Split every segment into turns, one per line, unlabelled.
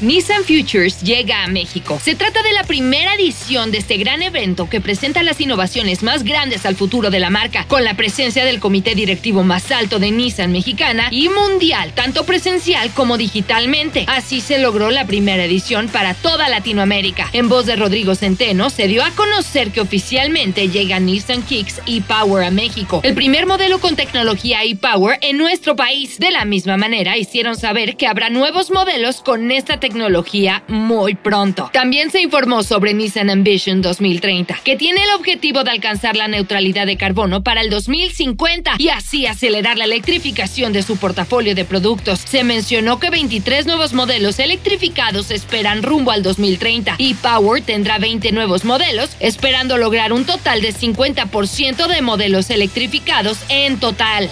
Nissan Futures llega a México. Se trata de la primera edición de este gran evento que presenta las innovaciones más grandes al futuro de la marca, con la presencia del comité directivo más alto de Nissan mexicana y mundial, tanto presencial como digitalmente. Así se logró la primera edición para toda Latinoamérica. En voz de Rodrigo Centeno, se dio a conocer que oficialmente llega Nissan Kicks e-Power a México, el primer modelo con tecnología e-Power en nuestro país. De la misma manera, hicieron saber que habrá nuevos modelos con esta tecnología tecnología muy pronto. También se informó sobre Nissan Ambition 2030, que tiene el objetivo de alcanzar la neutralidad de carbono para el 2050 y así acelerar la electrificación de su portafolio de productos. Se mencionó que 23 nuevos modelos electrificados esperan rumbo al 2030 y Power tendrá 20 nuevos modelos, esperando lograr un total de 50% de modelos electrificados en total.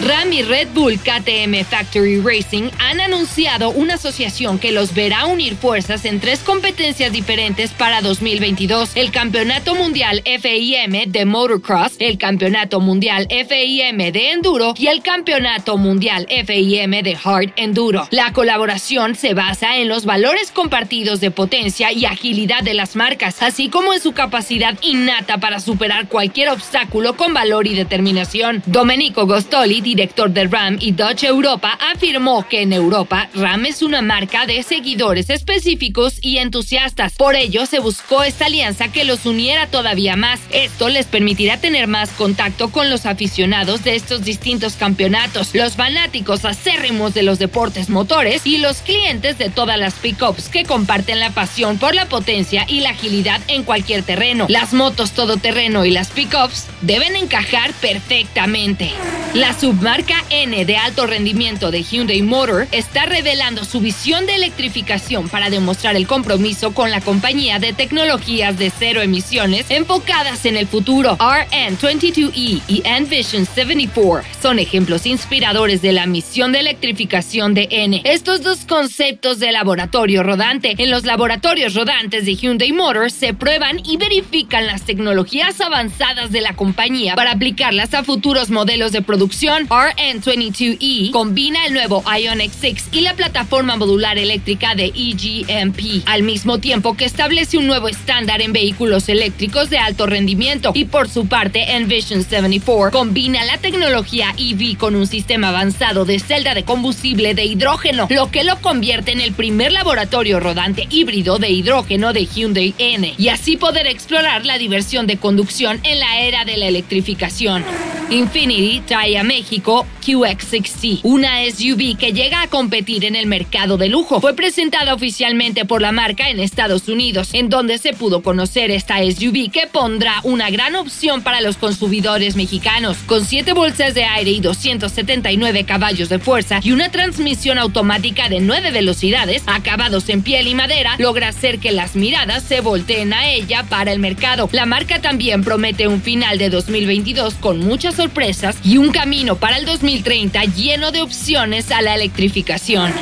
Ram y Red Bull KTM Factory Racing han anunciado una asociación que los verá unir fuerzas en tres competencias diferentes para 2022. El Campeonato Mundial FIM de Motocross, el Campeonato Mundial FIM de Enduro y el Campeonato Mundial FIM de Hard Enduro. La colaboración se basa en los valores compartidos de potencia y agilidad de las marcas, así como en su capacidad innata para superar cualquier obstáculo con valor y determinación. Domenico Gostoli, director de RAM y Dodge Europa, afirmó que en Europa RAM es una marca de seguidores específicos y entusiastas. Por ello, se buscó esta alianza que los uniera todavía más. Esto les permitirá tener más contacto con los aficionados de estos distintos campeonatos, los fanáticos acérrimos de los deportes motores y los clientes de todas las pickups que comparten la pasión por la potencia y la agilidad en cualquier terreno. Las motos todoterreno y las pickups deben encajar perfectamente. La submarca N de alto rendimiento de Hyundai Motor está revelando su visión de electrificación para demostrar el compromiso con la compañía de tecnologías de cero emisiones enfocadas en el futuro. RN22E y Envision 74 son ejemplos inspiradores de la misión de electrificación de N. Estos dos conceptos de laboratorio rodante. En los laboratorios rodantes de Hyundai Motors se prueban y verifican las tecnologías avanzadas de la compañía para aplicarlas a futuros modelos de producción. RN22E combina el nuevo Ioniq 6 y la plataforma modular eléctrica de EGMP, al mismo tiempo que establece un nuevo estándar en vehículos eléctricos de alto rendimiento. Y por su parte, Envision 74 combina la tecnología EV con un sistema avanzado de celda de combustible de hidrógeno, lo que lo convierte en el primer laboratorio rodante híbrido de hidrógeno de Hyundai N, y así poder explorar la diversión de conducción en la era de la electrificación. Infinity trae a México QX60, una SUV que llega a competir en el mercado de lujo. Fue presentada oficialmente por la marca en Estados Unidos, en donde se pudo conocer esta SUV que pondrá una gran opción para los consumidores mexicanos, con 7 bolsas de aire y 279 caballos de fuerza y una transmisión automática de 9 velocidades, acabados en piel y madera, logra hacer que las miradas se volteen a ella para el mercado. La marca también promete un final de 2022 con muchas sorpresas y un camino para el 2030 lleno de opciones a la electrificación.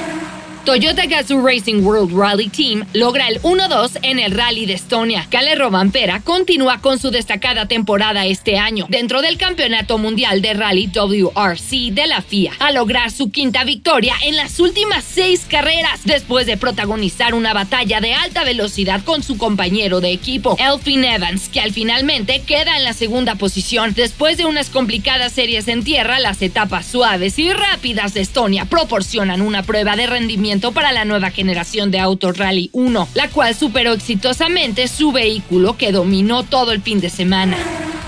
Toyota Gazoo Racing World Rally Team logra el 1-2 en el Rally de Estonia. Kalle Robampera continúa con su destacada temporada este año dentro del Campeonato Mundial de Rally WRC de la FIA, a lograr su quinta victoria en las últimas seis carreras después de protagonizar una batalla de alta velocidad con su compañero de equipo, Elfin Evans, que al finalmente queda en la segunda posición. Después de unas complicadas series en tierra, las etapas suaves y rápidas de Estonia proporcionan una prueba de rendimiento para la nueva generación de Auto Rally 1, la cual superó exitosamente su vehículo que dominó todo el fin de semana.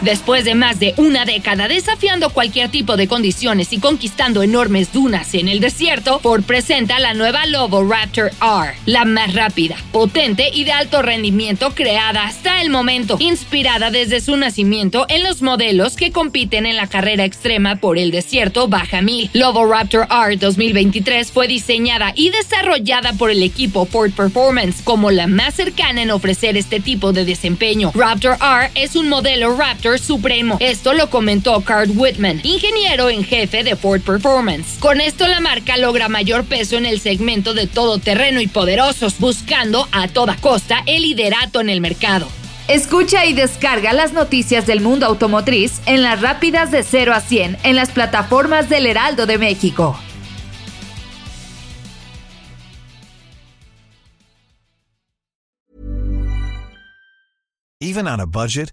Después de más de una década desafiando cualquier tipo de condiciones y conquistando enormes dunas en el desierto, Ford presenta la nueva Lobo Raptor R, la más rápida, potente y de alto rendimiento creada hasta el momento, inspirada desde su nacimiento en los modelos que compiten en la carrera extrema por el desierto Baja 1000. Lobo Raptor R 2023 fue diseñada y desarrollada por el equipo Ford Performance como la más cercana en ofrecer este tipo de desempeño. Raptor R es un modelo Raptor supremo. Esto lo comentó Carl Whitman, ingeniero en jefe de Ford Performance. Con esto la marca logra mayor peso en el segmento de todoterreno y poderosos, buscando a toda costa el liderato en el mercado.
Escucha y descarga las noticias del mundo automotriz en las rápidas de 0 a 100 en las plataformas del Heraldo de México.
Even on a budget,